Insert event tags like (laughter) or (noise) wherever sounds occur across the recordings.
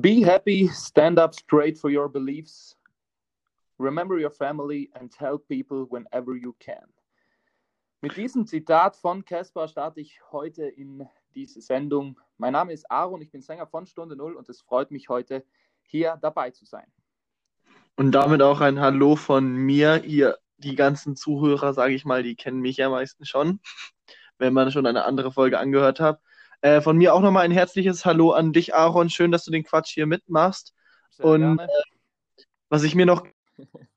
Be happy, stand up straight for your beliefs, remember your family and help people whenever you can. Mit diesem Zitat von Caspar starte ich heute in diese Sendung. Mein Name ist Aaron, ich bin Sänger von Stunde Null und es freut mich heute hier dabei zu sein. Und damit auch ein Hallo von mir. Ihr, die ganzen Zuhörer, sage ich mal, die kennen mich ja meistens schon, wenn man schon eine andere Folge angehört hat. Äh, von mir auch nochmal ein herzliches Hallo an dich, Aaron. Schön, dass du den Quatsch hier mitmachst. Sehr Und äh, was ich mir noch (laughs)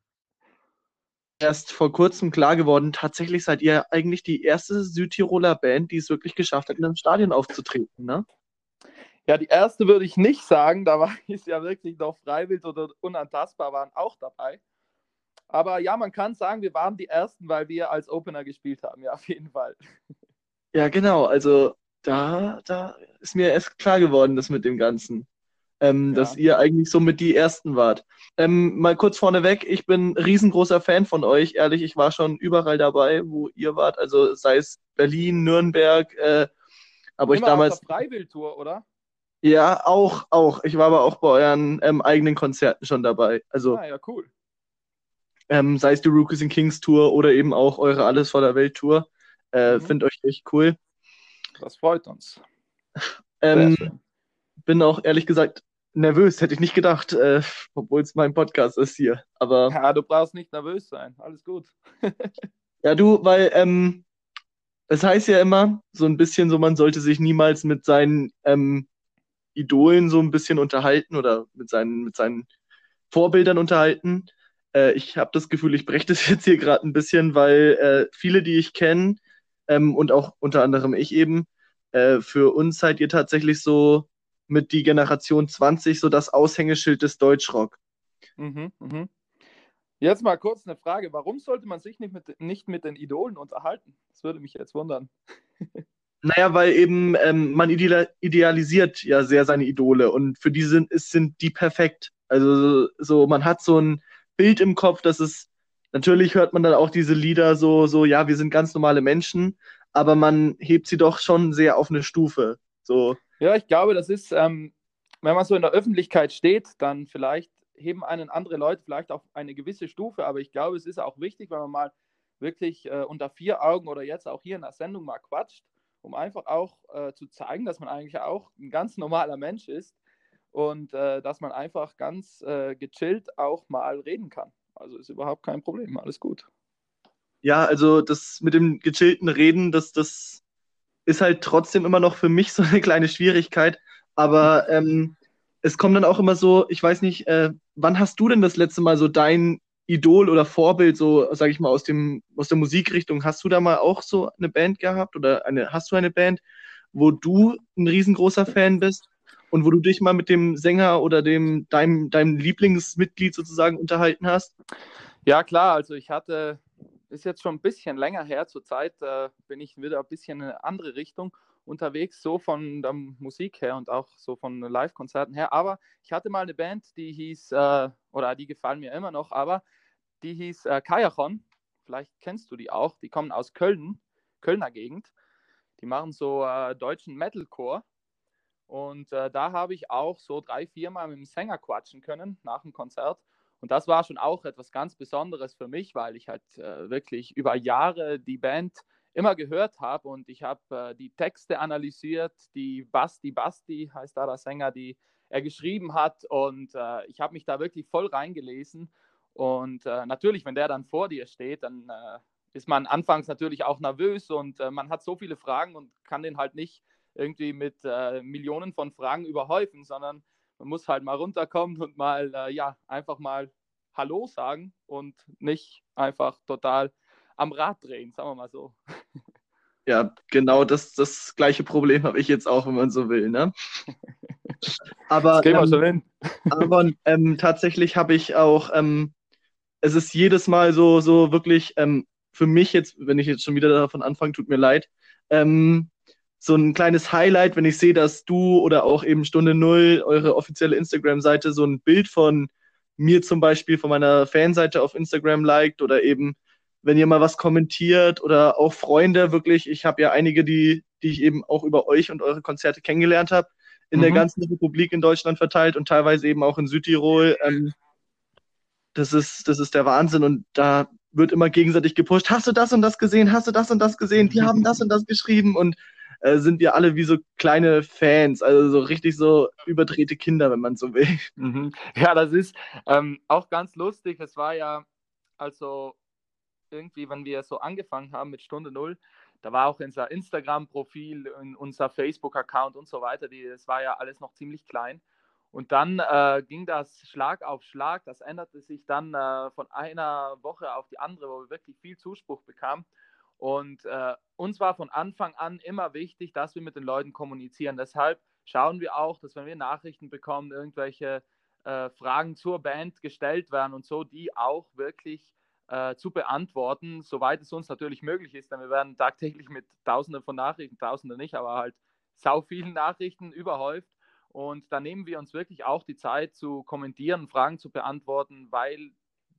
erst vor kurzem klar geworden, tatsächlich seid ihr eigentlich die erste Südtiroler Band, die es wirklich geschafft hat, in einem Stadion aufzutreten, ne? Ja, die erste würde ich nicht sagen, da war (laughs) es ja wirklich noch freiwillig oder unantastbar waren auch dabei. Aber ja, man kann sagen, wir waren die ersten, weil wir als Opener gespielt haben, ja, auf jeden Fall. Ja, genau, also da, da ist mir erst klar geworden, das mit dem Ganzen ähm, ja. dass ihr eigentlich so mit die Ersten wart. Ähm, mal kurz vorneweg, ich bin riesengroßer Fan von euch, ehrlich, ich war schon überall dabei, wo ihr wart, also sei es Berlin, Nürnberg, äh, aber ich damals... Auf der Freiwildtour, oder? Ja, auch, auch. Ich war aber auch bei euren ähm, eigenen Konzerten schon dabei. Also, ah, ja, cool. Ähm, sei es die Rookies in Kings Tour oder eben auch eure Alles vor der Welt Tour. Äh, mhm. Finde euch echt cool. Das freut uns. Ähm, bin auch ehrlich gesagt nervös, hätte ich nicht gedacht, äh, obwohl es mein Podcast ist hier. Aber ja, du brauchst nicht nervös sein, alles gut. (laughs) ja, du, weil ähm, es heißt ja immer so ein bisschen so, man sollte sich niemals mit seinen ähm, Idolen so ein bisschen unterhalten oder mit seinen, mit seinen Vorbildern unterhalten. Äh, ich habe das Gefühl, ich breche das (laughs) jetzt hier gerade ein bisschen, weil äh, viele, die ich kenne ähm, und auch unter anderem ich eben, äh, für uns seid ihr tatsächlich so mit die Generation 20 so das Aushängeschild des Deutschrock. Mhm, mh. Jetzt mal kurz eine Frage. Warum sollte man sich nicht mit, nicht mit den Idolen unterhalten? Das würde mich jetzt wundern. (laughs) Naja, weil eben ähm, man idealisiert ja sehr seine Idole und für die sind, ist, sind die perfekt. Also so, man hat so ein Bild im Kopf, dass es, natürlich hört man dann auch diese Lieder so, so, ja, wir sind ganz normale Menschen, aber man hebt sie doch schon sehr auf eine Stufe. So, ja, ich glaube, das ist, ähm, wenn man so in der Öffentlichkeit steht, dann vielleicht heben einen andere Leute vielleicht auf eine gewisse Stufe, aber ich glaube, es ist auch wichtig, wenn man mal wirklich äh, unter vier Augen oder jetzt auch hier in der Sendung mal quatscht, um einfach auch äh, zu zeigen, dass man eigentlich auch ein ganz normaler Mensch ist und äh, dass man einfach ganz äh, gechillt auch mal reden kann. Also ist überhaupt kein Problem, alles gut. Ja, also das mit dem gechillten Reden, das, das ist halt trotzdem immer noch für mich (laughs) so eine kleine Schwierigkeit. Aber ähm, es kommt dann auch immer so, ich weiß nicht, äh, wann hast du denn das letzte Mal so dein Idol oder Vorbild, so sag ich mal, aus, dem, aus der Musikrichtung? Hast du da mal auch so eine Band gehabt oder eine, hast du eine Band, wo du ein riesengroßer Fan bist und wo du dich mal mit dem Sänger oder dem, deinem, deinem Lieblingsmitglied sozusagen unterhalten hast? Ja, klar, also ich hatte ist jetzt schon ein bisschen länger her. Zurzeit äh, bin ich wieder ein bisschen in eine andere Richtung unterwegs, so von der Musik her und auch so von Live-Konzerten her. Aber ich hatte mal eine Band, die hieß, äh, oder die gefallen mir immer noch, aber die hieß äh, Kajachon. Vielleicht kennst du die auch. Die kommen aus Köln, Kölner Gegend. Die machen so äh, deutschen Metalcore. Und äh, da habe ich auch so drei, vier Mal mit dem Sänger quatschen können nach dem Konzert. Und das war schon auch etwas ganz Besonderes für mich, weil ich halt äh, wirklich über Jahre die Band immer gehört habe. Und ich habe äh, die Texte analysiert, die Basti Basti heißt da der Sänger, die er geschrieben hat. Und äh, ich habe mich da wirklich voll reingelesen. Und äh, natürlich, wenn der dann vor dir steht, dann äh, ist man anfangs natürlich auch nervös. Und äh, man hat so viele Fragen und kann den halt nicht irgendwie mit Millionen von Fragen überhäufen, sondern man muss halt mal runterkommen und mal, äh, ja, einfach mal Hallo sagen und nicht einfach total am Rad drehen, sagen wir mal so. Ja, genau das, das gleiche Problem habe ich jetzt auch, wenn man so will. Ne? (laughs) Aber, ähm, (laughs) aber ähm, tatsächlich habe ich auch, ähm, es ist jedes Mal so, so wirklich ähm, für mich jetzt, wenn ich jetzt schon wieder davon anfange, tut mir leid, ähm, so ein kleines Highlight, wenn ich sehe, dass du oder auch eben Stunde Null, eure offizielle Instagram-Seite, so ein Bild von mir zum Beispiel, von meiner Fanseite auf Instagram liked oder eben, wenn ihr mal was kommentiert oder auch Freunde wirklich, ich habe ja einige, die, die ich eben auch über euch und eure Konzerte kennengelernt habe. in mhm. der ganzen Republik in Deutschland verteilt und teilweise eben auch in Südtirol. Ähm, das, ist, das ist der Wahnsinn und da wird immer gegenseitig gepusht. Hast du das und das gesehen? Hast du das und das gesehen? Die haben das und das geschrieben und äh, sind wir alle wie so kleine Fans, also so richtig so überdrehte Kinder, wenn man so will. Mhm. Ja, das ist ähm, auch ganz lustig. Es war ja, also irgendwie, wenn wir so angefangen haben mit Stunde Null, da war auch unser Instagram-Profil, unser Facebook-Account und so weiter, die, das war ja alles noch ziemlich klein. Und dann äh, ging das Schlag auf Schlag. Das änderte sich dann äh, von einer Woche auf die andere, wo wir wirklich viel Zuspruch bekamen. Und äh, uns war von Anfang an immer wichtig, dass wir mit den Leuten kommunizieren. Deshalb schauen wir auch, dass wenn wir Nachrichten bekommen, irgendwelche äh, Fragen zur Band gestellt werden und so, die auch wirklich äh, zu beantworten, soweit es uns natürlich möglich ist. Denn wir werden tagtäglich mit Tausenden von Nachrichten, Tausende nicht, aber halt sau vielen Nachrichten überhäuft. Und da nehmen wir uns wirklich auch die Zeit zu kommentieren, Fragen zu beantworten, weil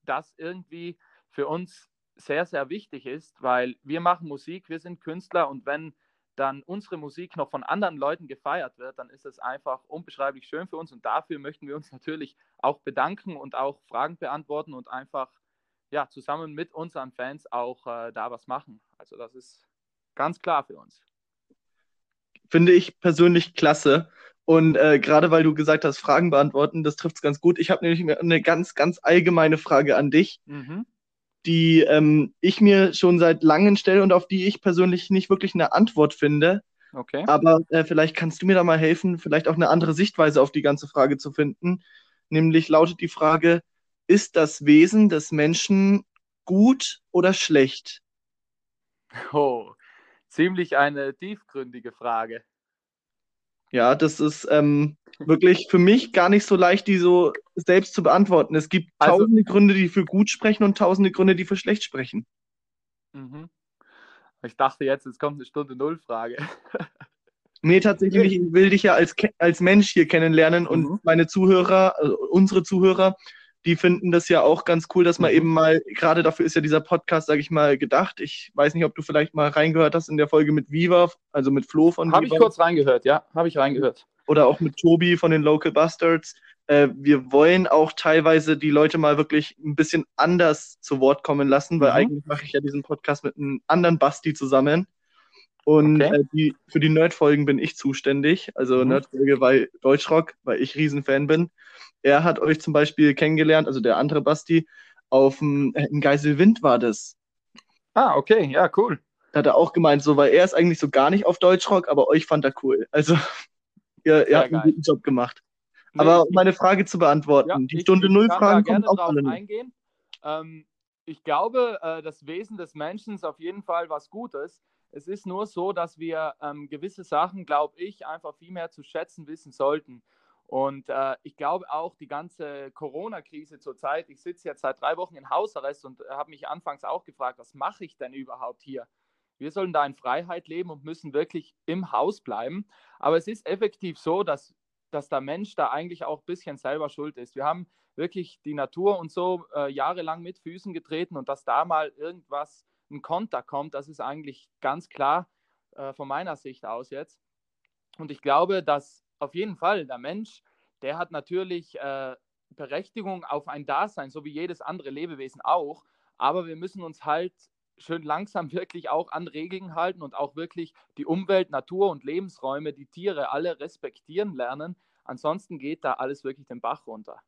das irgendwie für uns sehr, sehr wichtig ist, weil wir machen Musik, wir sind Künstler und wenn dann unsere Musik noch von anderen Leuten gefeiert wird, dann ist es einfach unbeschreiblich schön für uns und dafür möchten wir uns natürlich auch bedanken und auch Fragen beantworten und einfach ja, zusammen mit unseren Fans auch äh, da was machen. Also das ist ganz klar für uns. Finde ich persönlich klasse. Und äh, gerade weil du gesagt hast, Fragen beantworten, das trifft es ganz gut. Ich habe nämlich eine ganz, ganz allgemeine Frage an dich, mhm. Die ähm, ich mir schon seit langem stelle und auf die ich persönlich nicht wirklich eine Antwort finde. Okay. Aber äh, vielleicht kannst du mir da mal helfen, vielleicht auch eine andere Sichtweise auf die ganze Frage zu finden. Nämlich lautet die Frage, ist das Wesen des Menschen gut oder schlecht? Oh, ziemlich eine tiefgründige Frage. Ja, das ist ähm, wirklich für mich gar nicht so leicht, die so selbst zu beantworten. Es gibt also, tausende Gründe, die für gut sprechen und tausende Gründe, die für schlecht sprechen. Mhm. Ich dachte jetzt, es kommt eine Stunde Null-Frage. (laughs) nee, tatsächlich, ich will dich ja als, als Mensch hier kennenlernen mhm. und meine Zuhörer, also unsere Zuhörer, die finden das ja auch ganz cool, dass man mhm. eben mal, gerade dafür ist ja dieser Podcast, sage ich mal, gedacht. Ich weiß nicht, ob du vielleicht mal reingehört hast in der Folge mit Viva, also mit Flo von Habe ich kurz reingehört, ja, habe ich reingehört. Oder auch mit Tobi von den Local Bastards. Äh, wir wollen auch teilweise die Leute mal wirklich ein bisschen anders zu Wort kommen lassen, weil mhm. eigentlich mache ich ja diesen Podcast mit einem anderen Basti zusammen. Und okay. äh, die, für die Nerd-Folgen bin ich zuständig. Also mhm. Nerd-Folge bei Deutschrock, weil ich Riesenfan bin. Er hat euch zum Beispiel kennengelernt, also der andere Basti, auf dem, äh, in Geiselwind war das. Ah, okay, ja, cool. Da hat er auch gemeint, so, weil er ist eigentlich so gar nicht auf Deutschrock, aber euch fand er cool. Also, (laughs) ihr, ihr habt einen guten Job gemacht. Nee, aber um meine Frage zu beantworten, ja, die Stunde Null Fragen kommen auch alle eingehen. Ähm, ich glaube, äh, das Wesen des Menschen ist auf jeden Fall was Gutes. Es ist nur so, dass wir ähm, gewisse Sachen, glaube ich, einfach viel mehr zu schätzen wissen sollten. Und äh, ich glaube auch die ganze Corona-Krise zurzeit, ich sitze jetzt seit drei Wochen in Hausarrest und habe mich anfangs auch gefragt, was mache ich denn überhaupt hier? Wir sollen da in Freiheit leben und müssen wirklich im Haus bleiben. Aber es ist effektiv so, dass, dass der Mensch da eigentlich auch ein bisschen selber schuld ist. Wir haben wirklich die Natur und so äh, jahrelang mit Füßen getreten und dass da mal irgendwas ein Konter kommt, das ist eigentlich ganz klar äh, von meiner Sicht aus jetzt. Und ich glaube, dass auf jeden Fall der Mensch, der hat natürlich äh, Berechtigung auf ein Dasein, so wie jedes andere Lebewesen auch. Aber wir müssen uns halt schön langsam (laughs) wirklich auch an Regeln halten und auch wirklich die Umwelt, Natur und Lebensräume, die Tiere alle respektieren lernen. Ansonsten geht da alles wirklich den Bach runter.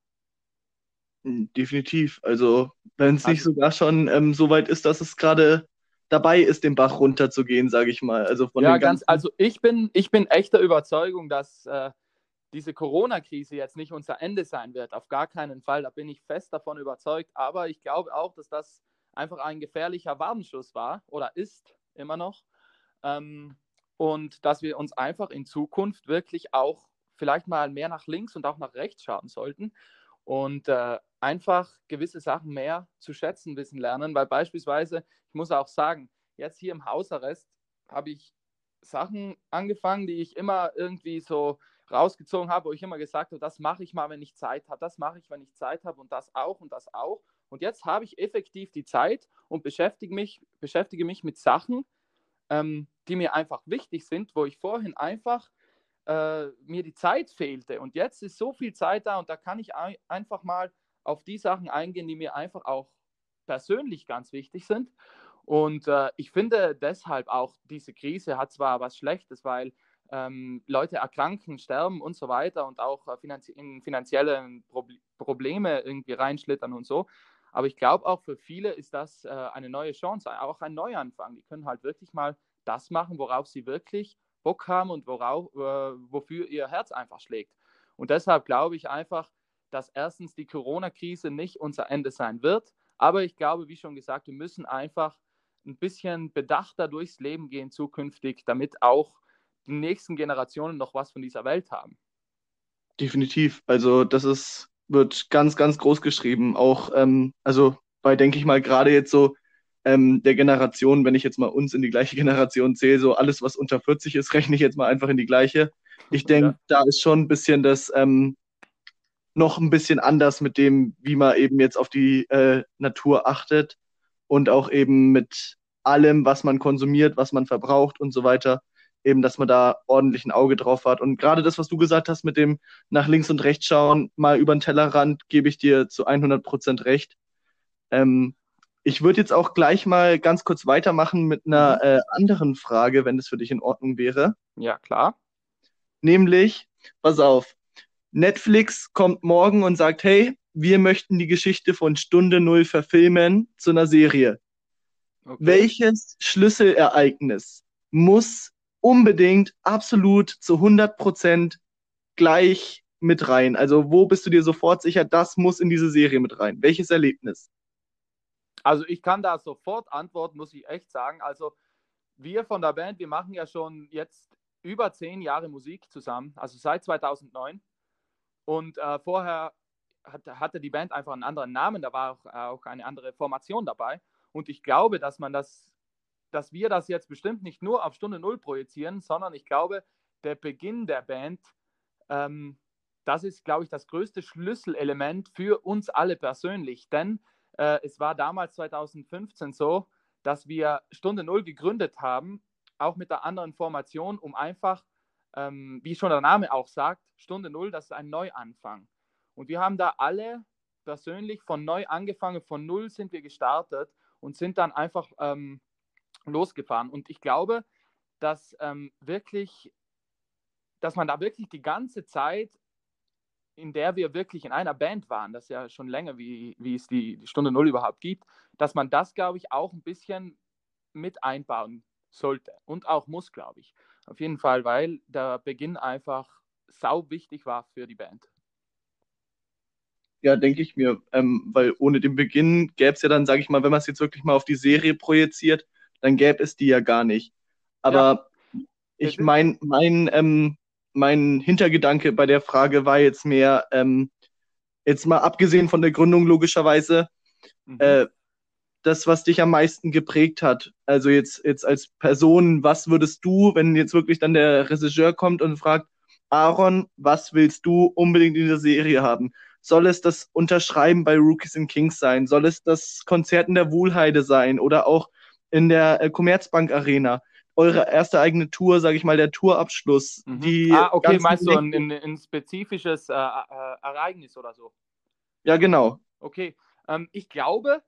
Hm, definitiv. Also, wenn es nicht also sogar schon ähm, so weit ist, dass es gerade dabei ist, den Bach runterzugehen, sage ich mal. Also von ja, ganz, also ich bin, ich bin echter Überzeugung, dass äh, diese Corona-Krise jetzt nicht unser Ende sein wird. Auf gar keinen Fall. Da bin ich fest davon überzeugt. Aber ich glaube auch, dass das einfach ein gefährlicher Warnschuss war oder ist immer noch. Ähm, und dass wir uns einfach in Zukunft wirklich auch vielleicht mal mehr nach links und auch nach rechts schauen sollten und äh, einfach gewisse Sachen mehr zu schätzen wissen lernen, weil beispielsweise, ich muss auch sagen, jetzt hier im Hausarrest habe ich Sachen angefangen, die ich immer irgendwie so rausgezogen habe, wo ich immer gesagt habe, das mache ich mal, wenn ich Zeit habe, das mache ich, wenn ich Zeit habe und das auch und das auch. Und jetzt habe ich effektiv die Zeit und beschäftige mich, beschäftige mich mit Sachen, ähm, die mir einfach wichtig sind, wo ich vorhin einfach äh, mir die Zeit fehlte. Und jetzt ist so viel Zeit da und da kann ich ein, einfach mal auf die Sachen eingehen, die mir einfach auch persönlich ganz wichtig sind. Und äh, ich finde deshalb auch, diese Krise hat zwar was Schlechtes, weil ähm, Leute erkranken, sterben und so weiter und auch äh, finanzie in finanzielle Proble Probleme irgendwie reinschlittern und so. Aber ich glaube auch für viele ist das äh, eine neue Chance, auch ein Neuanfang. Die können halt wirklich mal das machen, worauf sie wirklich Bock haben und worauf, äh, wofür ihr Herz einfach schlägt. Und deshalb glaube ich einfach, dass erstens die Corona-Krise nicht unser Ende sein wird. Aber ich glaube, wie schon gesagt, wir müssen einfach ein bisschen bedachter durchs Leben gehen zukünftig, damit auch die nächsten Generationen noch was von dieser Welt haben. Definitiv. Also das ist, wird ganz, ganz groß geschrieben. Auch, ähm, also bei, denke ich mal, gerade jetzt so ähm, der Generation, wenn ich jetzt mal uns in die gleiche (laughs) Generation zähle, so alles, was unter 40 ist, rechne ich jetzt mal einfach in die gleiche. Ich denke, ja. da ist schon ein bisschen das ähm, noch ein bisschen anders mit dem, wie man eben jetzt auf die äh, Natur achtet und auch eben mit allem, was man konsumiert, was man verbraucht und so weiter, eben, dass man da ordentlich ein Auge drauf hat. Und gerade das, was du gesagt hast mit dem nach links und rechts schauen, mal über den Tellerrand, gebe ich dir zu 100 Prozent recht. Ähm, ich würde jetzt auch gleich mal ganz kurz weitermachen mit einer mhm. äh, anderen Frage, wenn das für dich in Ordnung wäre. Ja, klar. Nämlich, pass auf, Netflix kommt morgen und sagt, hey, wir möchten die Geschichte von Stunde Null verfilmen zu einer Serie. Okay. Welches Schlüsselereignis muss unbedingt absolut zu 100 Prozent gleich mit rein? Also wo bist du dir sofort sicher, das muss in diese Serie mit rein? Welches Erlebnis? Also ich kann da sofort antworten, muss ich echt sagen. Also wir von der Band, wir machen ja schon jetzt über zehn Jahre Musik zusammen, also seit 2009. Und äh, vorher hat, hatte die Band einfach einen anderen Namen, da war auch, auch eine andere Formation dabei. Und ich glaube, dass man das, dass wir das jetzt bestimmt nicht nur auf Stunde Null projizieren, sondern ich glaube, der Beginn der Band, ähm, das ist, glaube ich, das größte Schlüsselelement für uns alle persönlich. Denn äh, es war damals 2015 so, dass wir Stunde Null gegründet haben, auch mit der anderen Formation, um einfach, ähm, wie schon der Name auch sagt, Stunde Null, das ist ein Neuanfang. Und wir haben da alle persönlich von neu angefangen, von Null sind wir gestartet und sind dann einfach ähm, losgefahren. Und ich glaube, dass ähm, wirklich, dass man da wirklich die ganze Zeit in der wir wirklich in einer Band waren, das ist ja schon länger, wie, wie es die, die Stunde Null überhaupt gibt, dass man das, glaube ich, auch ein bisschen mit einbauen sollte und auch muss, glaube ich. Auf jeden Fall, weil der Beginn einfach sau wichtig war für die Band. Ja, denke ich mir, ähm, weil ohne den Beginn gäbe es ja dann, sage ich mal, wenn man es jetzt wirklich mal auf die Serie projiziert, dann gäbe es die ja gar nicht. Aber ja. ich meine, mein, ähm, mein Hintergedanke bei der Frage war jetzt mehr, ähm, jetzt mal abgesehen von der Gründung logischerweise, mhm. äh, das, was dich am meisten geprägt hat. Also jetzt, jetzt als Person, was würdest du, wenn jetzt wirklich dann der Regisseur kommt und fragt, Aaron, was willst du unbedingt in der Serie haben? Soll es das Unterschreiben bei Rookies and Kings sein? Soll es das Konzert in der Wohlheide sein oder auch in der äh, Commerzbank Arena? eure erste eigene Tour, sage ich mal, der Tourabschluss. Mhm. Die ah, okay, meinst du ein, ein, ein spezifisches äh, äh, Ereignis oder so? Ja, genau. Okay, ähm, ich glaube,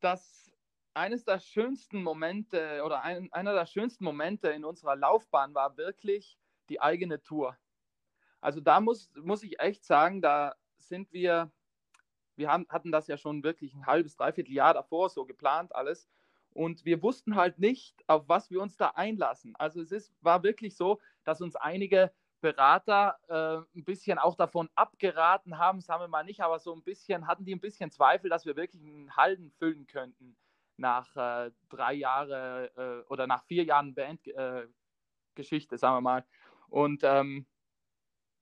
dass eines der schönsten Momente oder ein, einer der schönsten Momente in unserer Laufbahn war wirklich die eigene Tour. Also da muss, muss ich echt sagen, da sind wir, wir haben, hatten das ja schon wirklich ein halbes, dreiviertel Jahr davor so geplant alles und wir wussten halt nicht, auf was wir uns da einlassen. Also es ist, war wirklich so, dass uns einige Berater äh, ein bisschen auch davon abgeraten haben, sagen wir mal nicht, aber so ein bisschen, hatten die ein bisschen Zweifel, dass wir wirklich einen Halden füllen könnten nach äh, drei Jahren äh, oder nach vier Jahren Bandgeschichte, äh, sagen wir mal. Und ähm,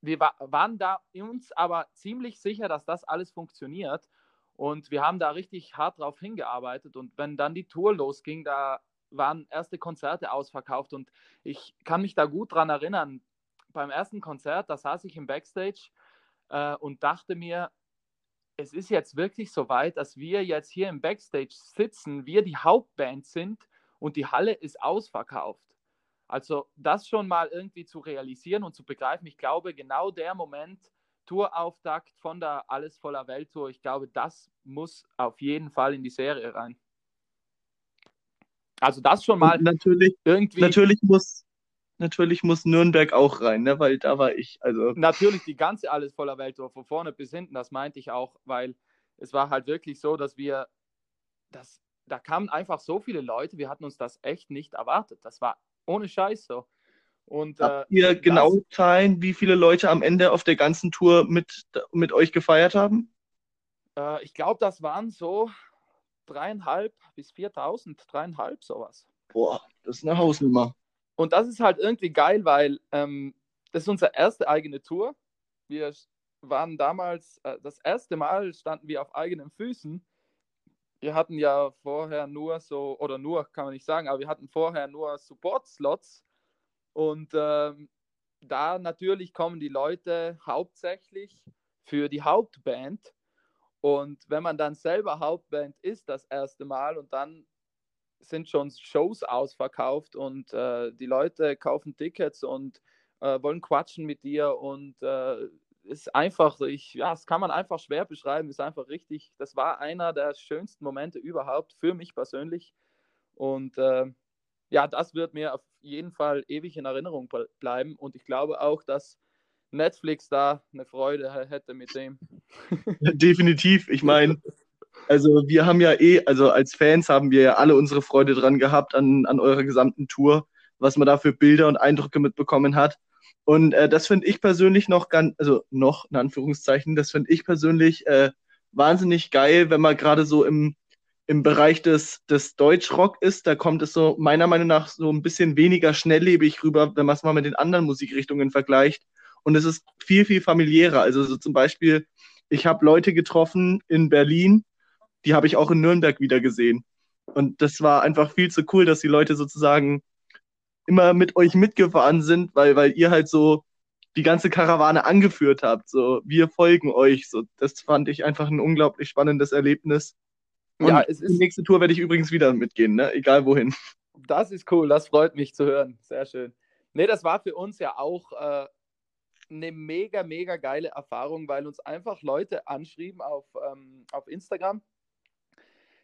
wir wa waren da uns aber ziemlich sicher, dass das alles funktioniert. Und wir haben da richtig hart drauf hingearbeitet. Und wenn dann die Tour losging, da waren erste Konzerte ausverkauft. Und ich kann mich da gut dran erinnern. Beim ersten Konzert, da saß ich im Backstage äh, und dachte mir, es ist jetzt wirklich so weit, dass wir jetzt hier im Backstage sitzen, wir die Hauptband sind und die Halle ist ausverkauft. Also das schon mal irgendwie zu realisieren und zu begreifen, ich glaube, genau der Moment, Tourauftakt von der Alles voller Welt Tour, ich glaube, das muss auf jeden Fall in die Serie rein. Also das schon mal Und natürlich, irgendwie. natürlich muss, natürlich muss Nürnberg auch rein, ne? weil da war ich. Also Natürlich die ganze Alles voller Welt von vorne bis hinten, das meinte ich auch, weil es war halt wirklich so, dass wir, das, da kamen einfach so viele Leute, wir hatten uns das echt nicht erwartet. Das war ohne Scheiß so. Und äh, habt ihr das- genau Zahlen, wie viele Leute am Ende auf der ganzen Tour mit, mit euch gefeiert haben? Äh, ich glaube, das waren so dreieinhalb bis 4.000, dreieinhalb sowas. Boah, das ist eine Hausnummer. Und das ist halt irgendwie geil, weil ähm, das ist unsere erste eigene Tour. Wir waren damals, äh, das erste Mal standen wir auf eigenen Füßen. Wir hatten ja vorher nur so, oder nur kann man nicht sagen, aber wir hatten vorher nur Support-Slots. Und ähm, da natürlich kommen die Leute hauptsächlich für die Hauptband. Und wenn man dann selber Hauptband ist, das erste Mal, und dann sind schon Shows ausverkauft und äh, die Leute kaufen Tickets und äh, wollen quatschen mit dir und äh, ist einfach, ich, ja, das kann man einfach schwer beschreiben, ist einfach richtig, das war einer der schönsten Momente überhaupt für mich persönlich und äh, ja, das wird mir auf jeden Fall ewig in Erinnerung ble- bleiben und ich glaube auch, dass Netflix da eine Freude hätte mit dem. (laughs) Definitiv. Ich meine, (laughs) also wir haben ja eh, also als Fans haben wir ja alle unsere Freude dran gehabt an, an eurer gesamten Tour, was man da für Bilder und Eindrücke mitbekommen hat. Und äh, das finde ich persönlich noch ganz, also noch in Anführungszeichen, das finde ich persönlich äh, wahnsinnig geil, wenn man gerade so im, im Bereich des, des Deutschrock ist. Da kommt es so meiner Meinung nach so ein bisschen weniger schnelllebig rüber, wenn man es mal mit den anderen Musikrichtungen vergleicht. Und es ist viel, viel familiärer. Also so zum Beispiel, ich habe Leute getroffen in Berlin, die habe ich auch in Nürnberg wieder gesehen. Und das war einfach viel zu cool, dass die Leute sozusagen immer mit euch mitgefahren sind, weil, weil ihr halt so die ganze Karawane angeführt habt. So, wir folgen euch. So, das fand ich einfach ein unglaublich spannendes Erlebnis. Und Ja, es die ist, nächste Tour werde ich übrigens wieder mitgehen, ne? egal wohin. Das ist cool, das freut mich zu hören. Sehr schön. Nee, das war für uns ja auch äh, eine mega, mega geile Erfahrung, weil uns einfach Leute anschrieben auf, ähm, auf Instagram.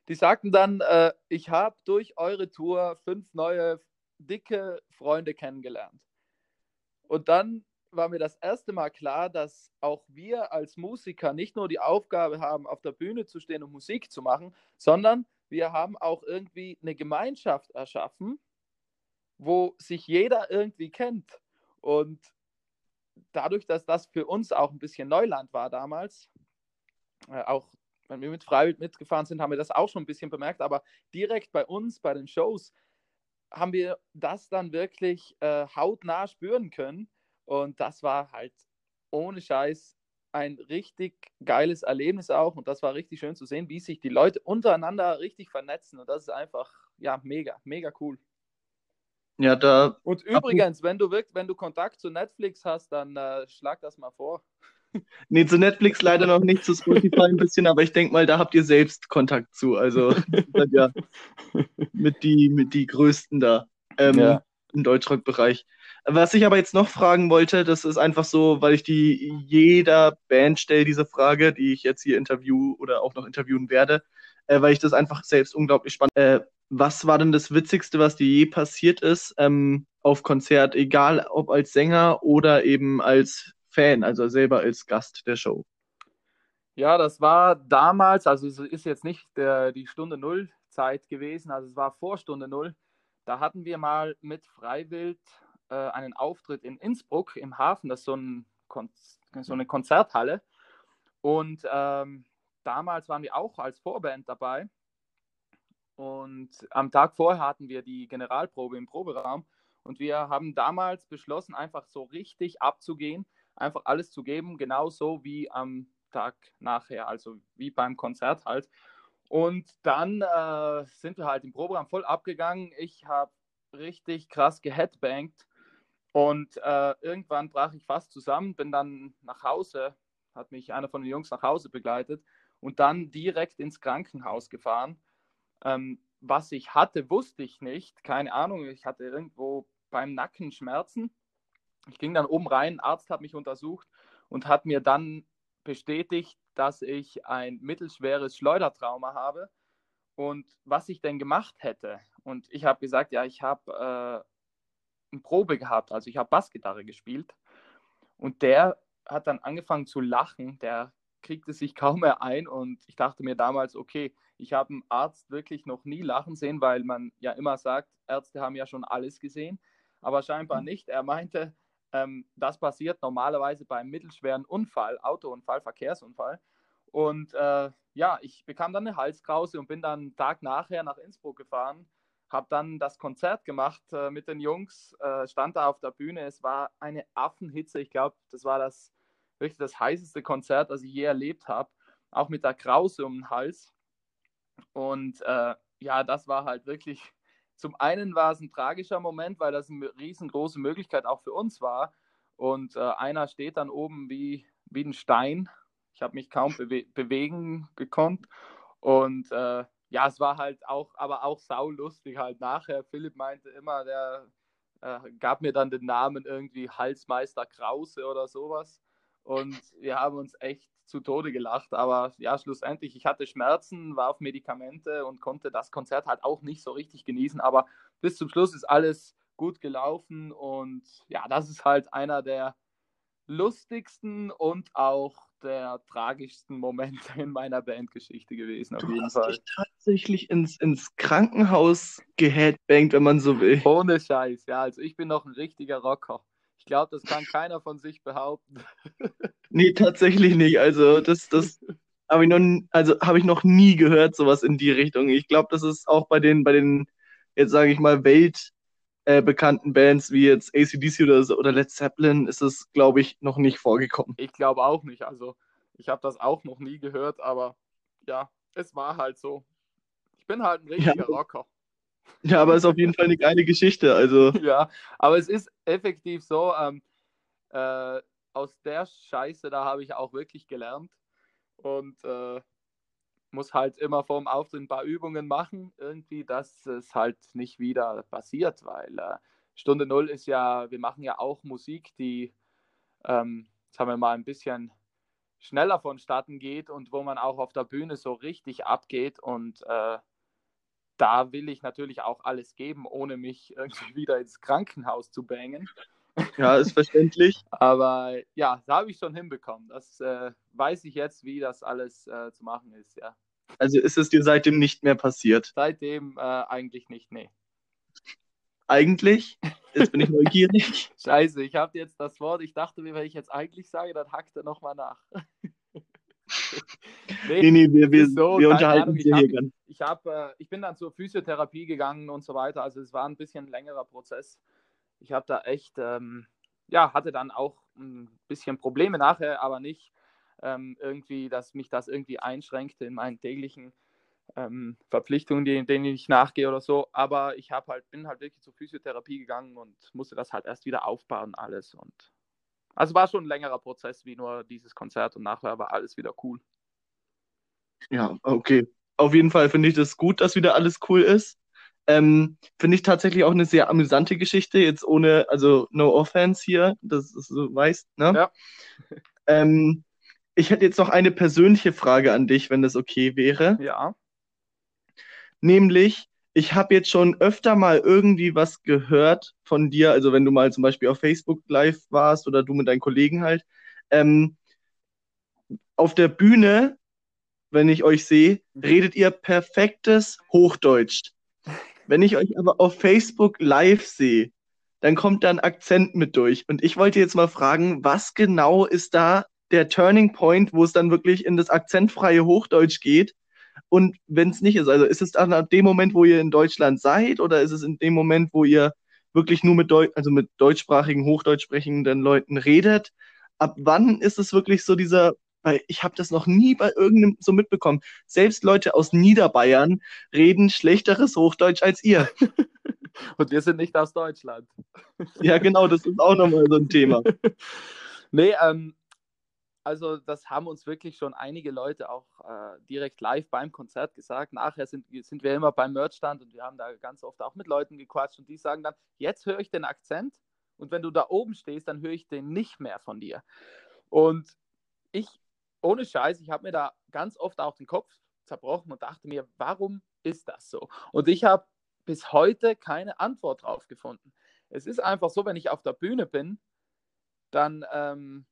Die sagten dann, äh, ich habe durch eure Tour fünf neue dicke Freunde kennengelernt. Und dann war mir das erste Mal klar, dass auch wir als Musiker nicht nur die Aufgabe haben, auf der Bühne zu stehen und Musik zu machen, sondern wir haben auch irgendwie eine Gemeinschaft erschaffen, wo sich jeder irgendwie kennt. Und dadurch, dass das für uns auch ein bisschen Neuland war damals, äh, auch wenn wir mit Freiwild mitgefahren sind, haben wir das auch schon ein bisschen bemerkt, aber direkt bei uns, bei den Shows, haben wir das dann wirklich äh, hautnah spüren können. Und das war halt ohne Scheiß ein richtig geiles Erlebnis auch. Und das war richtig schön zu sehen, wie sich die Leute untereinander richtig vernetzen. Und das ist einfach, ja, mega, mega cool. Ja, da, Und übrigens, wenn du wirklich, wenn du Kontakt zu Netflix hast, dann äh, schlag das mal vor. Nee, zu Netflix leider noch nicht, zu Spotify ein bisschen, aber ich denke mal, da habt ihr selbst Kontakt zu. Also, (laughs) seid ja mit die, mit die Größten da ähm, Ja. im Deutschrock-Bereich. Was ich aber jetzt noch fragen wollte, das ist einfach so, weil ich die jeder Band stelle, diese Frage, die ich jetzt hier interview oder auch noch interviewen werde, äh, weil ich das einfach selbst unglaublich spannend. Äh, was war denn das Witzigste, was dir je passiert ist ähm, auf Konzert, egal ob als Sänger oder eben als Fan, also selber als Gast der Show? Ja, das war damals, also es ist jetzt nicht der, die Stunde Null Zeit gewesen, also es war vor Stunde Null. Da hatten wir mal mit Freiwild äh, einen Auftritt in Innsbruck im Hafen, das ist so, ein Kon so eine Konzerthalle. Und ähm, damals waren wir auch als Vorband dabei. Und am Tag vorher hatten wir die Generalprobe im Proberaum. Und wir haben damals beschlossen, einfach so richtig abzugehen, einfach alles zu geben, genauso wie am Tag nachher, also wie beim Konzert halt. Und dann äh, sind wir halt im Proberaum voll abgegangen. Ich habe richtig krass geheadbangt und äh, irgendwann brach ich fast zusammen, bin dann nach Hause, hat mich einer von den Jungs nach Hause begleitet und dann direkt ins Krankenhaus gefahren. Ähm, was ich hatte, wusste ich nicht. Keine Ahnung, ich hatte irgendwo beim Nacken Schmerzen. Ich ging dann oben rein, ein Arzt hat mich untersucht und hat mir dann bestätigt, dass ich ein mittelschweres Schleudertrauma habe und was ich denn gemacht hätte. Und ich habe gesagt, ja, ich habe äh, eine Probe gehabt, also ich habe Bassgitarre gespielt und der hat dann angefangen zu lachen, der kriegte sich (laughs) kaum mehr ein und ich dachte mir damals, okay, ich habe einen Arzt wirklich noch nie lachen sehen, weil man ja immer sagt, Ärzte haben ja schon alles gesehen, aber scheinbar mhm. nicht. Er meinte, ähm, das passiert normalerweise beim mittelschweren Unfall, Autounfall, Verkehrsunfall. Und äh, ja, ich bekam dann eine Halskrause und bin dann Tag nachher nach Innsbruck gefahren, habe dann das Konzert gemacht äh, mit den Jungs, äh, stand da auf der Bühne. Es war eine Affenhitze. Ich glaube, das war das wirklich das heißeste Konzert, das ich je erlebt habe. Auch mit der Krause um den Hals. Und äh, ja, das war halt wirklich, zum einen war es ein tragischer Moment, weil das eine riesengroße Möglichkeit auch für uns war. Und äh, einer steht dann oben wie, wie ein Stein. Ich habe mich kaum bewe bewegen gekonnt. Und äh, ja, es war halt auch, aber auch saulustig halt nachher. Philipp meinte immer, der äh, gab mir dann den Namen irgendwie Halsmeister Krause oder sowas. Und wir haben uns echt zu Tode gelacht. Aber ja, schlussendlich, ich hatte Schmerzen, war auf Medikamente und konnte das Konzert halt auch nicht so richtig genießen. Aber bis zum Schluss ist alles gut gelaufen. Und ja, das ist halt einer der lustigsten und auch der tragischsten Momente in meiner Bandgeschichte gewesen, auf du jeden hast Fall. dich tatsächlich ins, ins Krankenhaus geheadbangt, wenn man so will. Ohne Scheiß, ja. Also ich bin noch ein richtiger Rocker glaube, das kann keiner von sich behaupten. (laughs) nee, tatsächlich nicht. Also, das, das habe ich, noch, also, hab ich noch nie gehört, sowas in die Richtung. Ich glaube, das ist auch bei den, bei den jetzt sage ich mal, weltbekannten äh, Bands wie jetzt ACDC oder, oder Led Zeppelin ist es, glaube ich, noch nicht vorgekommen. Ich glaube auch nicht. Also, ich habe das auch noch nie gehört, aber ja, es war halt so. Ich bin halt ein richtiger ja. Rocker. Ja, aber es ist auf jeden Fall eine geile Geschichte. Also. (laughs) Ja, aber es ist effektiv so, ähm, äh, aus der Scheiße, da habe ich auch wirklich gelernt und äh, muss halt immer vorm Auftritt ein paar Übungen machen, irgendwie, dass es halt nicht wieder passiert, weil äh, Stunde Null ist ja, wir machen ja auch Musik, die, ähm, sagen wir mal, ein bisschen schneller vonstatten geht und wo man auch auf der Bühne so richtig abgeht und äh, da will ich natürlich auch alles geben, ohne mich (laughs) irgendwie wieder ins Krankenhaus zu bangen. Ja, ist verständlich. (laughs) Aber ja, da habe ich schon hinbekommen. Das äh, weiß ich jetzt, wie das alles äh, zu machen ist, ja. Also ist es dir seitdem nicht mehr passiert? Seitdem äh, eigentlich nicht, nee. Eigentlich? Jetzt bin ich (laughs) neugierig. Scheiße, ich habe jetzt das Wort. Ich dachte mir, wenn ich jetzt eigentlich sage, dann hackt er nochmal nach. Nee, nee, wir, wir, so, wir unterhalten uns hier ganz. Ich, hab, äh, ich bin dann zur Physiotherapie gegangen und so weiter. Also es war ein bisschen ein längerer Prozess. Ich habe da echt, ähm, ja, hatte dann auch ein bisschen Probleme nachher, aber nicht ähm, irgendwie, dass mich das irgendwie einschränkte in meinen täglichen ähm, Verpflichtungen, die, denen ich nachgehe oder so. Aber ich halt, bin halt wirklich zur Physiotherapie gegangen und musste das halt erst wieder aufbauen, alles. Und also war schon ein längerer Prozess wie nur dieses Konzert und nachher war alles wieder cool. Ja, okay. Auf jeden Fall finde ich das gut, dass wieder alles cool ist. Ähm, finde ich tatsächlich auch eine sehr amüsante Geschichte, jetzt ohne, also no offense hier, dass du so weißt, ne? Ja. (laughs) Ähm, ich hätte jetzt noch eine persönliche Frage an dich, wenn das okay wäre. Ja. Nämlich, ich habe jetzt schon öfter mal irgendwie was gehört von dir, also wenn du mal zum Beispiel auf Facebook live warst oder du mit deinen Kollegen halt, ähm, auf der Bühne, wenn ich euch sehe, redet ihr perfektes Hochdeutsch. Wenn ich euch aber auf Facebook live sehe, dann kommt da ein Akzent mit durch. Und ich wollte jetzt mal fragen, was genau ist da der Turning Point, wo es dann wirklich in das akzentfreie Hochdeutsch geht? Und wenn es nicht ist, also ist es dann ab dem Moment, wo ihr in Deutschland seid, oder ist es in dem Moment, wo ihr wirklich nur mit, Deu also mit deutschsprachigen, hochdeutsch sprechenden Leuten redet? Ab wann ist es wirklich so dieser, weil ich habe das noch nie bei irgendeinem so mitbekommen. Selbst Leute aus Niederbayern reden schlechteres Hochdeutsch als ihr. (laughs) Und wir sind nicht aus Deutschland. (laughs) Ja, genau, das ist auch nochmal so ein Thema. (laughs) nee, ähm, also das haben uns wirklich schon einige Leute auch äh, direkt live beim Konzert gesagt. Nachher sind, sind wir immer beim Merchstand und wir haben da ganz oft auch mit Leuten gequatscht und die sagen dann, jetzt höre ich den Akzent und wenn du da oben stehst, dann höre ich den nicht mehr von dir. Und ich, ohne Scheiß, ich habe mir da ganz oft auch den Kopf zerbrochen und dachte mir, warum ist das so? Und ich habe bis heute keine Antwort drauf gefunden. Es ist einfach so, wenn ich auf der Bühne bin, dann, ähm,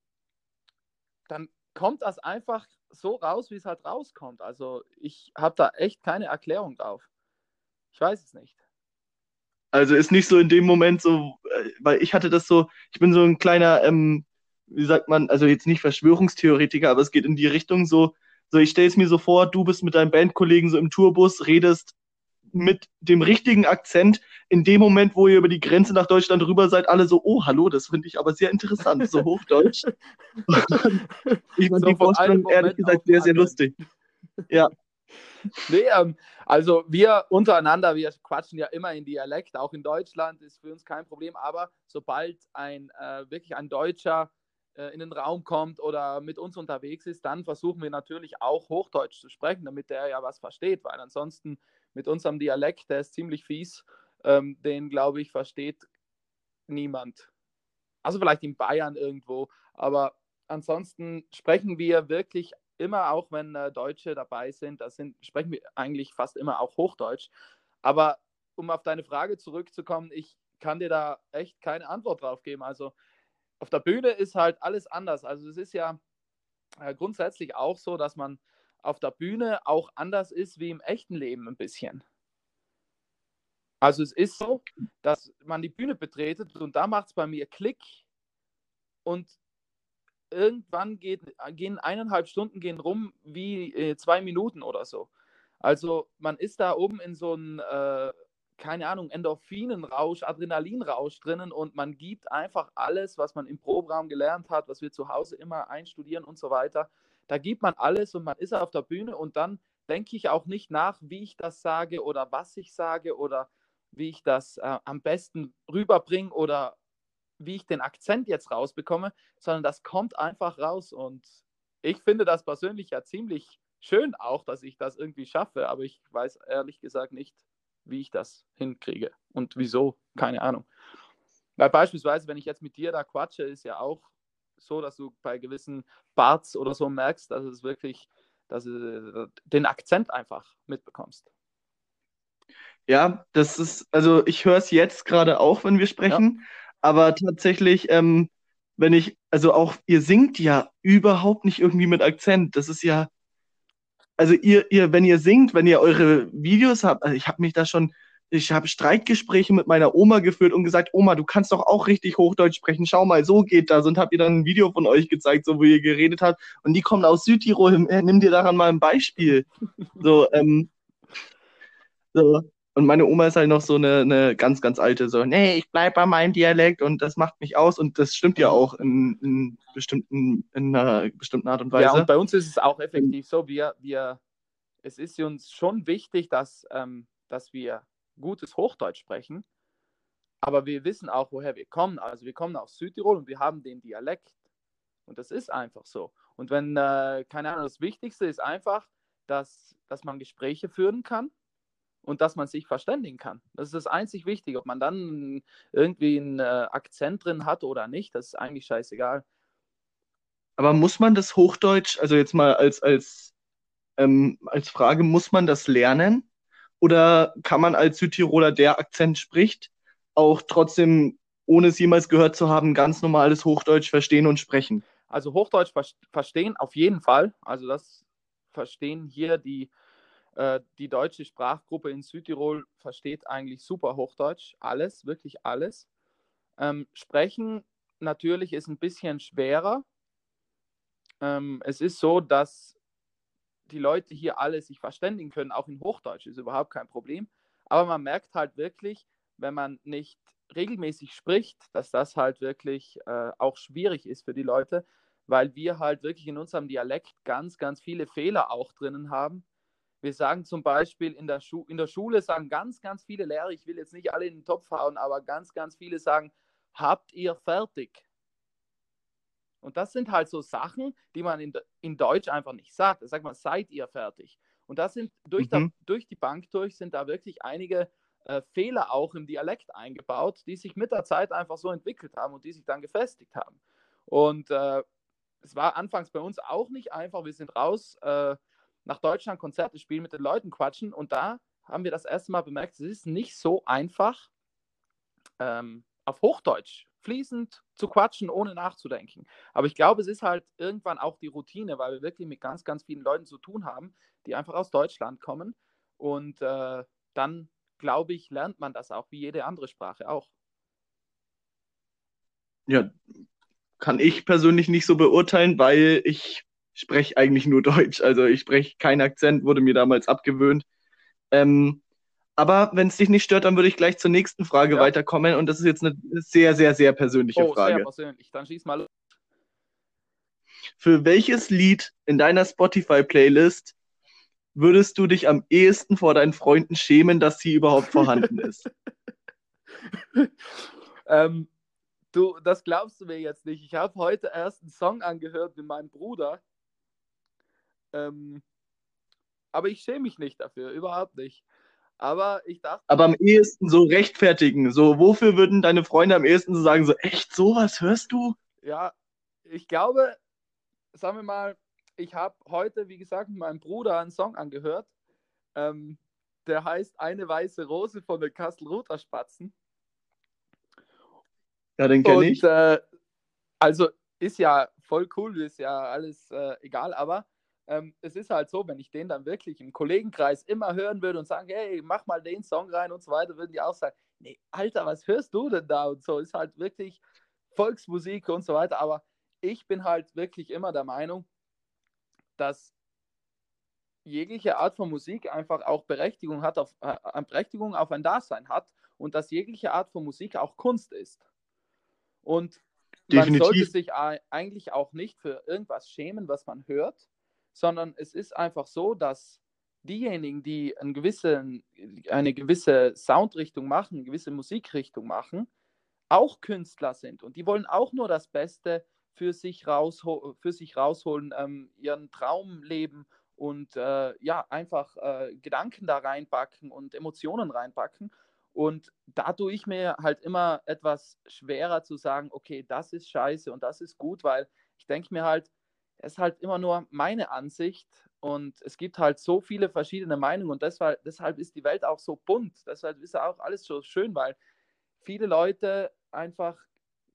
dann kommt das einfach so raus, wie es halt rauskommt. Also ich habe da echt keine Erklärung drauf. Ich weiß es nicht. Also ist nicht so in dem Moment so, äh, weil ich hatte das so, ich bin so ein kleiner, ähm, wie sagt man, also jetzt nicht Verschwörungstheoretiker, aber es geht in die Richtung so, so ich stelle es mir so vor, du bist mit deinem Bandkollegen so im Tourbus, redest mit dem richtigen Akzent in dem Moment, wo ihr über die Grenze nach Deutschland rüber seid, alle so, oh, hallo, das finde ich aber sehr interessant, so Hochdeutsch. (laughs) ich fand so die Vorstellung ehrlich gesagt sehr, sehr lustig. Ja. Nee, ähm, also wir untereinander, wir quatschen ja immer in Dialekt, auch in Deutschland ist für uns kein Problem, aber sobald ein äh, wirklich ein Deutscher äh, in den Raum kommt oder mit uns unterwegs ist, dann versuchen wir natürlich auch Hochdeutsch zu sprechen, damit der ja was versteht, weil ansonsten mit unserem Dialekt, der ist ziemlich fies, ähm, den glaube ich versteht niemand. Also vielleicht in Bayern irgendwo, aber ansonsten sprechen wir wirklich immer, auch wenn äh, Deutsche dabei sind, da sind, sprechen wir eigentlich fast immer auch Hochdeutsch. Aber um auf deine Frage zurückzukommen, ich kann dir da echt keine Antwort drauf geben. Also auf der Bühne ist halt alles anders. Also es ist ja äh, grundsätzlich auch so, dass man auf der Bühne auch anders ist wie im echten Leben ein bisschen. Also es ist so, dass man die Bühne betretet und da macht es bei mir Klick und irgendwann geht, gehen eineinhalb Stunden gehen rum wie äh, zwei Minuten oder so. Also man ist da oben in so einem äh, keine Ahnung, Endorphinenrausch, Adrenalinrausch drinnen und man gibt einfach alles, was man im Proberaum gelernt hat, was wir zu Hause immer einstudieren und so weiter. Da gibt man alles und man ist auf der Bühne und dann denke ich auch nicht nach, wie ich das sage oder was ich sage oder wie ich das äh, am besten rüberbringe oder wie ich den Akzent jetzt rausbekomme, sondern das kommt einfach raus und ich finde das persönlich ja ziemlich schön auch, dass ich das irgendwie schaffe, aber ich weiß ehrlich gesagt nicht, wie ich das hinkriege und wieso, keine Ahnung. Weil beispielsweise, wenn ich jetzt mit dir da quatsche, ist ja auch so, dass du bei gewissen Parts oder so merkst, dass es wirklich, dass du den Akzent einfach mitbekommst. Ja, das ist, also ich höre es jetzt gerade auch, wenn wir sprechen, ja. aber tatsächlich, ähm, wenn ich, also auch, ihr singt ja überhaupt nicht irgendwie mit Akzent. Das ist ja, also ihr, ihr, wenn ihr singt, wenn ihr eure Videos habt, also ich habe mich da schon, ich habe Streitgespräche mit meiner Oma geführt und gesagt, Oma, du kannst doch auch richtig Hochdeutsch sprechen. Schau mal, so geht das. Und habt ihr dann ein Video von euch gezeigt, so wo ihr geredet habt. Und die kommen aus Südtirol. Nimm dir daran mal ein Beispiel. So, ähm, so. Und meine Oma ist halt noch so eine, eine ganz, ganz alte, so, nee, ich bleib bei meinem Dialekt und das macht mich aus. Und das stimmt ja auch in, in, bestimmten, in einer bestimmten Art und Weise. Ja, und bei uns ist es auch effektiv so, wir, wir, es ist uns schon wichtig, dass, ähm, dass wir gutes Hochdeutsch sprechen. Aber wir wissen auch, woher wir kommen. Also wir kommen aus Südtirol und wir haben den Dialekt. Und das ist einfach so. Und wenn, äh, keine Ahnung, das Wichtigste ist einfach, dass, dass man Gespräche führen kann und dass man sich verständigen kann. Das ist das einzig Wichtige. Ob man dann irgendwie einen äh, Akzent drin hat oder nicht, das ist eigentlich scheißegal. Aber muss man das Hochdeutsch, also jetzt mal als, als, ähm, als Frage, muss man das lernen? Oder kann man als Südtiroler, der Akzent spricht, auch trotzdem, ohne es jemals gehört zu haben, ganz normales Hochdeutsch verstehen und sprechen? Also Hochdeutsch verstehen auf jeden Fall. Also das verstehen hier die die deutsche Sprachgruppe in Südtirol versteht eigentlich super Hochdeutsch, alles, wirklich alles. Ähm, sprechen natürlich ist ein bisschen schwerer. Ähm, es ist so, dass die Leute hier alle sich verständigen können, auch in Hochdeutsch, ist überhaupt kein Problem. Aber man merkt halt wirklich, wenn man nicht regelmäßig spricht, dass das halt wirklich äh, auch schwierig ist für die Leute, weil wir halt wirklich in unserem Dialekt ganz, ganz viele Fehler auch drinnen haben, wir sagen zum Beispiel in der, Schu in der Schule, sagen ganz, ganz viele Lehrer, ich will jetzt nicht alle in den Topf hauen, aber ganz, ganz viele sagen, habt ihr fertig? Und das sind halt so Sachen, die man in, in Deutsch einfach nicht sagt. Da sagt man, seid ihr fertig? Und das sind durch, mhm. da, durch die Bank durch sind da wirklich einige äh, Fehler auch im Dialekt eingebaut, die sich mit der Zeit einfach so entwickelt haben und die sich dann gefestigt haben. Und äh, es war anfangs bei uns auch nicht einfach. Wir sind raus äh, nach Deutschland Konzerte spielen, mit den Leuten quatschen und da haben wir das erste Mal bemerkt, es ist nicht so einfach, ähm, auf Hochdeutsch fließend zu quatschen, ohne nachzudenken. Aber ich glaube, es ist halt irgendwann auch die Routine, weil wir wirklich mit ganz, ganz vielen Leuten zu tun haben, die einfach aus Deutschland kommen. Und äh, dann, glaube ich, lernt man das auch, wie jede andere Sprache auch. Ja, kann ich persönlich nicht so beurteilen, weil ich spreche eigentlich nur (laughs) Deutsch. Also ich spreche keinen Akzent, wurde mir damals abgewöhnt. Ähm, aber wenn es dich nicht stört, dann würde ich gleich zur nächsten Frage ja. weiterkommen. Und das ist jetzt eine sehr, sehr, sehr persönliche oh, Frage. Sehr persönlich. Dann schieß mal. Für welches Lied in deiner Spotify-Playlist würdest du dich am ehesten vor deinen Freunden schämen, dass sie überhaupt vorhanden ist? (laughs) ähm, du, das glaubst du mir jetzt nicht. Ich habe heute erst einen Song angehört mit meinem Bruder. Ähm, aber ich schäme mich nicht dafür, überhaupt nicht. Aber ich dachte. Aber am ehesten so rechtfertigen. So, wofür würden deine Freunde am ehesten so sagen, so, echt, sowas hörst du? Ja, ich glaube, sagen wir mal, ich habe heute, wie gesagt, mit meinem Bruder einen Song angehört. Ähm, der heißt Eine weiße Rose von den Kastelruther Spatzen. Ja, den kenne ich. Äh, also ist ja voll cool, ist ja alles äh, egal, aber ähm, es ist halt so, wenn ich den dann wirklich im Kollegenkreis immer hören würde und sagen, hey, mach mal den Song rein und so weiter, würden die auch sagen, nee, Alter, was hörst du denn da und so, ist halt wirklich Volksmusik und so weiter, aber ich bin halt wirklich immer der Meinung, dass jegliche Art von Musik einfach auch Berechtigung hat, auf, äh, Berechtigung auf ein Dasein hat und dass jegliche Art von Musik auch Kunst ist. Und Definitiv. man sollte sich eigentlich auch nicht für irgendwas schämen, was man hört, sondern es ist einfach so, dass diejenigen, die gewissen, eine gewisse Soundrichtung machen, eine gewisse Musikrichtung machen, auch Künstler sind und die wollen auch nur das Beste für sich, rausho für sich rausholen, ähm, ihren Traum leben und äh, ja, einfach äh, Gedanken da reinpacken und Emotionen reinpacken. Und da tue ich mir halt immer etwas schwerer zu sagen, okay, das ist scheiße und das ist gut, weil ich denke mir halt, ist halt immer nur meine Ansicht und es gibt halt so viele verschiedene Meinungen und deshalb, deshalb ist die Welt auch so bunt. Deshalb ist auch alles so schön, weil viele Leute einfach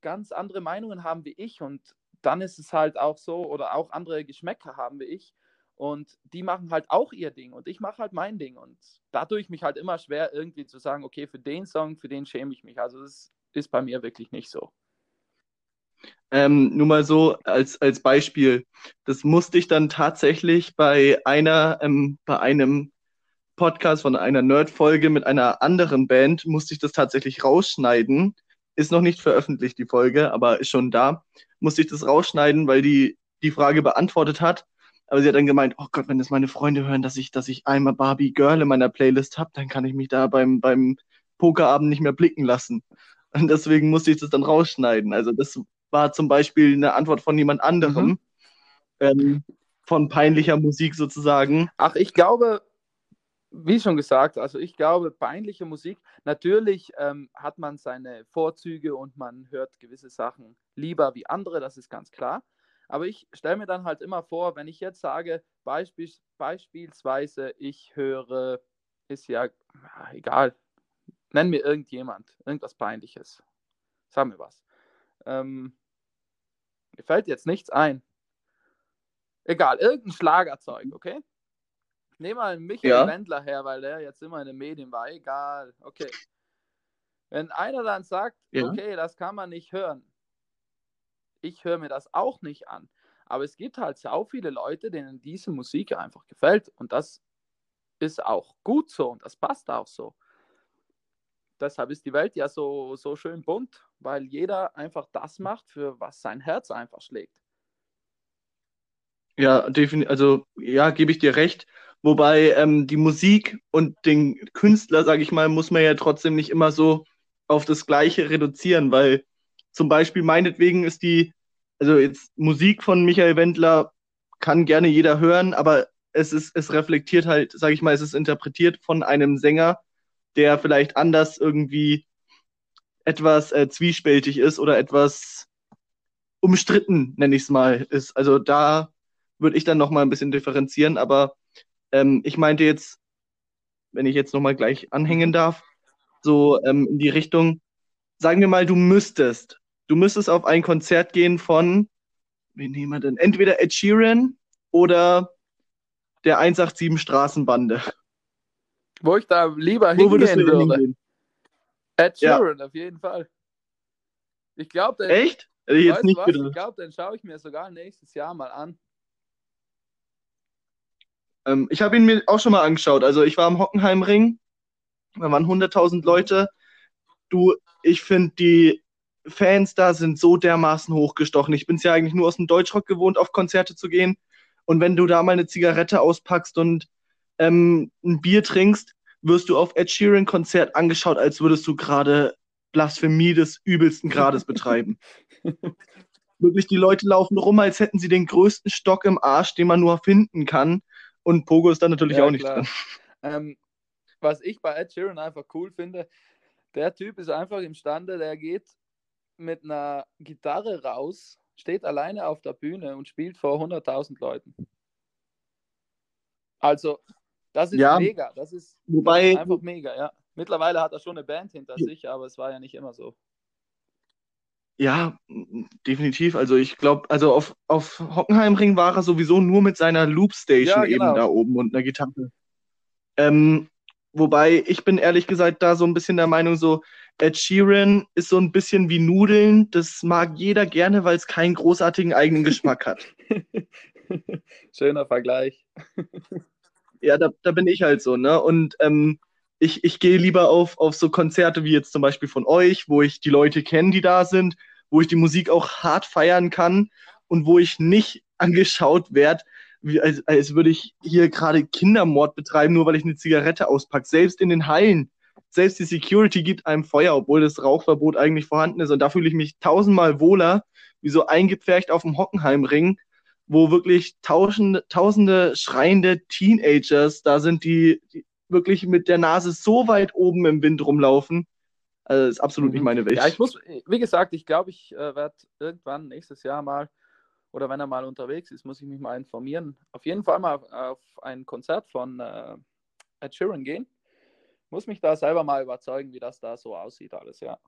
ganz andere Meinungen haben wie ich und dann ist es halt auch so oder auch andere Geschmäcker haben wie ich und die machen halt auch ihr Ding und ich mache halt mein Ding und da tue ich mich halt immer schwer irgendwie zu sagen, okay, für den Song, für den schäme ich mich. Also das ist bei mir wirklich nicht so. Ähm, nur mal so als, als Beispiel. Das musste ich dann tatsächlich bei einer, ähm, bei einem Podcast von einer Nerd-Folge mit einer anderen Band, musste ich das tatsächlich rausschneiden. Ist noch nicht veröffentlicht, die Folge, aber ist schon da. Musste ich das rausschneiden, weil die die Frage beantwortet hat. Aber sie hat dann gemeint, oh Gott, wenn das meine Freunde hören, dass ich, dass ich einmal Barbie Girl in meiner Playlist habe, dann kann ich mich da beim, beim Pokerabend nicht mehr blicken lassen. Und deswegen musste ich das dann rausschneiden. Also das war zum Beispiel eine Antwort von jemand anderem. Mhm. Ähm, von peinlicher Musik sozusagen. Ach, ich glaube, wie schon gesagt, also ich glaube, peinliche Musik, natürlich ähm, hat man seine Vorzüge und man hört gewisse Sachen lieber wie andere, das ist ganz klar. Aber ich stelle mir dann halt immer vor, wenn ich jetzt sage, beispiel, beispielsweise, ich höre, ist ja egal, nenn mir irgendjemand, irgendwas Peinliches. Sag mir was. Ähm, mir fällt jetzt nichts ein. Egal, irgendein Schlagerzeug, okay? Nehmen mal Michael ja. Wendler her, weil der jetzt immer in den Medien war. Egal, okay. Wenn einer dann sagt, ja. okay, das kann man nicht hören, ich höre mir das auch nicht an. Aber es gibt halt so viele Leute, denen diese Musik einfach gefällt. Und das ist auch gut so und das passt auch so. Deshalb ist die Welt ja so, so schön bunt weil jeder einfach das macht, für was sein Herz einfach schlägt. Ja, definitiv. Also, ja, gebe ich dir recht. Wobei ähm, die Musik und den Künstler, sage ich mal, muss man ja trotzdem nicht immer so auf das Gleiche reduzieren, weil zum Beispiel meinetwegen ist die also jetzt Musik von Michael Wendler kann gerne jeder hören, aber es ist, es reflektiert halt, sage ich mal, es ist interpretiert von einem Sänger, der vielleicht anders irgendwie etwas äh, zwiespältig ist oder etwas umstritten, nenne ich es mal, ist. Also da würde ich dann noch mal ein bisschen differenzieren, aber ähm, ich meinte jetzt, wenn ich jetzt noch mal gleich anhängen darf, so ähm, in die Richtung, sagen wir mal, du müsstest, du müsstest auf ein Konzert gehen von, wie nehmen wir denn, entweder Ed Sheeran oder der 187 Straßenbande. Wo ich da lieber Wo hingehen würde. Hingehen? Ed Sheeran, ja. auf jeden Fall. Ich glaube, Echt? Ich jetzt nicht was? Ich glaube, den schaue ich mir sogar nächstes Jahr mal an. Ähm, ich habe ihn mir auch schon mal angeschaut. Also ich war am Hockenheimring. Da waren 100.000 Leute. Du, ich finde, die Fans da sind so dermaßen hochgestochen. Ich bin es ja eigentlich nur aus dem Deutschrock gewohnt, auf Konzerte zu gehen. Und wenn du da mal eine Zigarette auspackst und ähm, ein Bier trinkst, wirst du auf Ed Sheeran Konzert angeschaut, als würdest du gerade Blasphemie des übelsten Grades betreiben. (laughs) Wirklich, die Leute laufen rum, als hätten sie den größten Stock im Arsch, den man nur finden kann. Und Pogo ist da natürlich ja, auch nicht klar. drin. (laughs) Ähm, was ich bei Ed Sheeran einfach cool finde, der Typ ist einfach imstande, der geht mit einer Gitarre raus, steht alleine auf der Bühne und spielt vor 100.000 Leuten. Also, das ist ja, mega. Das ist, wobei, einfach mega, ja. Mittlerweile hat er schon eine Band hinter sich, aber es war ja nicht immer so. Ja, definitiv. Also ich glaube, also auf, auf Hockenheimring war er sowieso nur mit seiner Loopstation ja, genau. eben da oben und einer Gitarre. Ähm, wobei ich bin ehrlich gesagt da so ein bisschen der Meinung, so Ed Sheeran ist so ein bisschen wie Nudeln. Das mag jeder gerne, weil es keinen großartigen eigenen Geschmack hat. (laughs) Schöner Vergleich. Ja, da, da bin ich halt so, ne? Und ähm, ich, ich gehe lieber auf, auf so Konzerte wie jetzt zum Beispiel von euch, wo ich die Leute kenne, die da sind, wo ich die Musik auch hart feiern kann und wo ich nicht (laughs) angeschaut werde, als, als würde ich hier gerade Kindermord betreiben, nur weil ich eine Zigarette auspacke. Selbst in den Hallen, selbst die Security gibt einem Feuer, obwohl das Rauchverbot eigentlich vorhanden ist. Und da fühle ich mich tausendmal wohler, wie so eingepfercht auf dem Hockenheimring, wo wirklich tausende, tausende schreiende Teenagers da sind, die, die wirklich mit der Nase so weit oben im Wind rumlaufen. Also das ist absolut nicht mhm. meine Welt. Ja, ich muss, wie gesagt, ich glaube, ich äh, werde irgendwann nächstes Jahr mal oder wenn er mal unterwegs ist, muss ich mich mal informieren. Auf jeden Fall mal auf ein Konzert von äh, Ed Sheeran gehen. Muss mich da selber mal überzeugen, wie das da so aussieht, alles, ja.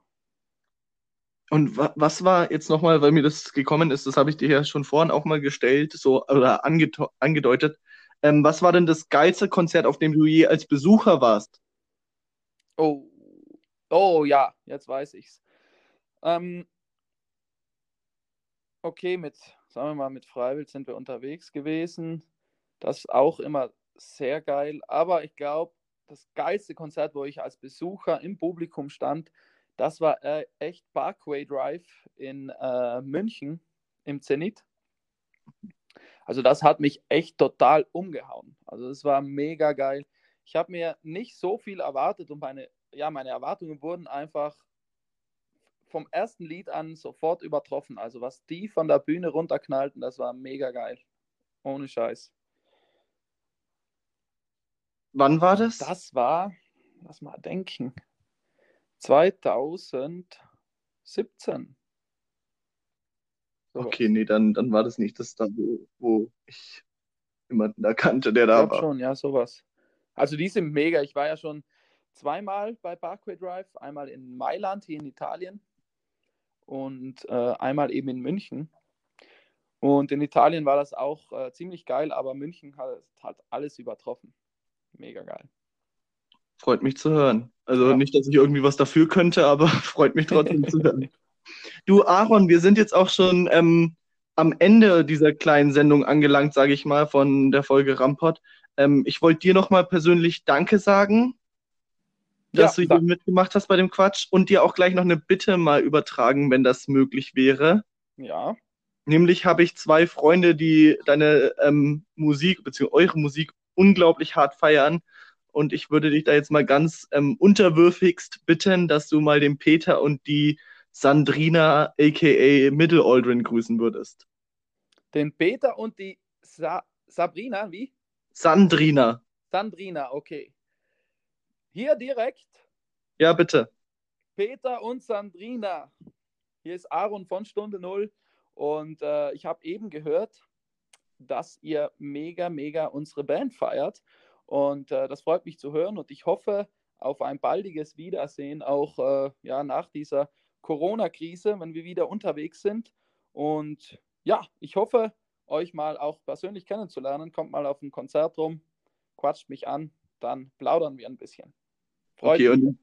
Und wa was war jetzt nochmal, weil mir das gekommen ist, das habe ich dir ja schon vorhin auch mal gestellt, so oder angedeutet. Ähm, was war denn das geilste Konzert, auf dem du je als Besucher warst? Oh, oh ja, jetzt weiß ich's. Ähm, okay, mit, sagen wir mal, mit Freiwild sind wir unterwegs gewesen. Das ist auch immer sehr geil. Aber ich glaube, das geilste Konzert, wo ich als Besucher im Publikum stand, das war äh, echt Parkway Drive in äh, München im Zenit. Also das hat mich echt total umgehauen. Also es war mega geil. Ich habe mir nicht so viel erwartet und meine, ja, meine Erwartungen wurden einfach vom ersten Lied an sofort übertroffen. Also was die von der Bühne runterknallten, das war mega geil. Ohne Scheiß. Wann war das? Das war, lass mal denken, 2017. So okay, nee, dann, dann war das nicht das da, wo, wo ich jemanden da kannte, der da ich war. schon, ja, sowas. Also die sind mega. Ich war ja schon zweimal bei Parkway Drive, einmal in Mailand hier in Italien und äh, einmal eben in München. Und in Italien war das auch äh, ziemlich geil, aber München hat, hat alles übertroffen. Mega geil. Freut mich zu hören. Also ja. nicht, dass ich irgendwie was dafür könnte, aber (laughs) freut mich trotzdem zu hören. Du, Aaron, wir sind jetzt auch schon ähm, am Ende dieser kleinen Sendung angelangt, sage ich mal, von der Folge Rampot. Ähm, ich wollte dir nochmal persönlich Danke sagen, dass ja, du hier mitgemacht hast bei dem Quatsch und dir auch gleich noch eine Bitte mal übertragen, wenn das möglich wäre. Ja. Nämlich habe ich zwei Freunde, die deine ähm, Musik bzw. eure Musik unglaublich hart feiern. Und ich würde dich da jetzt mal ganz ähm, unterwürfigst bitten, dass du mal dem Peter und die Sandrina aka Middle Aldrin grüßen würdest. Den Peter und die Sa Sabrina, wie? Sandrina. Sandrina, okay. Hier direkt. Ja, bitte. Peter und Sandrina. Hier ist Aaron von Stunde Null und äh, ich habe eben gehört, dass ihr mega, mega unsere Band feiert und äh, das freut mich zu hören und ich hoffe auf ein baldiges Wiedersehen, auch äh, ja, nach dieser Corona-Krise, wenn wir wieder unterwegs sind. Und ja, ich hoffe, euch mal auch persönlich kennenzulernen. Kommt mal auf ein Konzert rum, quatscht mich an, dann plaudern wir ein bisschen. Freut okay, mich. und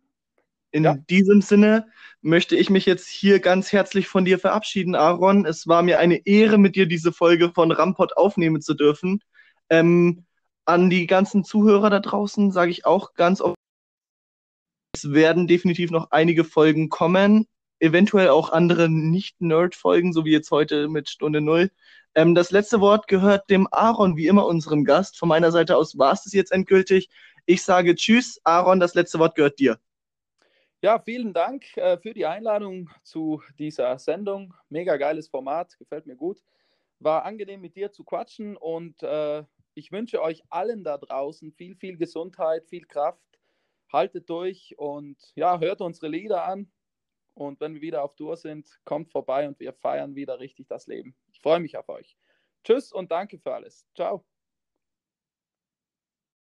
in ja. diesem Sinne möchte ich mich jetzt hier ganz herzlich von dir verabschieden, Aaron. Es war mir eine Ehre, mit dir diese Folge von Rampot aufnehmen zu dürfen. Ähm, an die ganzen Zuhörer da draußen sage ich auch ganz oft, es werden definitiv noch einige Folgen kommen eventuell auch andere Nicht-Nerd-Folgen, so wie jetzt heute mit Stunde Null. Ähm, das letzte Wort gehört dem Aaron, wie immer unserem Gast. Von meiner Seite aus war es das jetzt endgültig. Ich sage Tschüss, Aaron, das letzte Wort gehört dir. Ja, vielen Dank äh, für die Einladung zu dieser Sendung. Mega geiles Format, gefällt mir gut. War angenehm mit dir zu quatschen und äh, ich wünsche euch allen da draußen viel, viel Gesundheit, viel Kraft. Haltet durch und ja, hört unsere Lieder an. Und wenn wir wieder auf Tour sind, kommt vorbei und wir feiern wieder richtig das Leben. Ich freue mich auf euch. Tschüss und danke für alles. Ciao.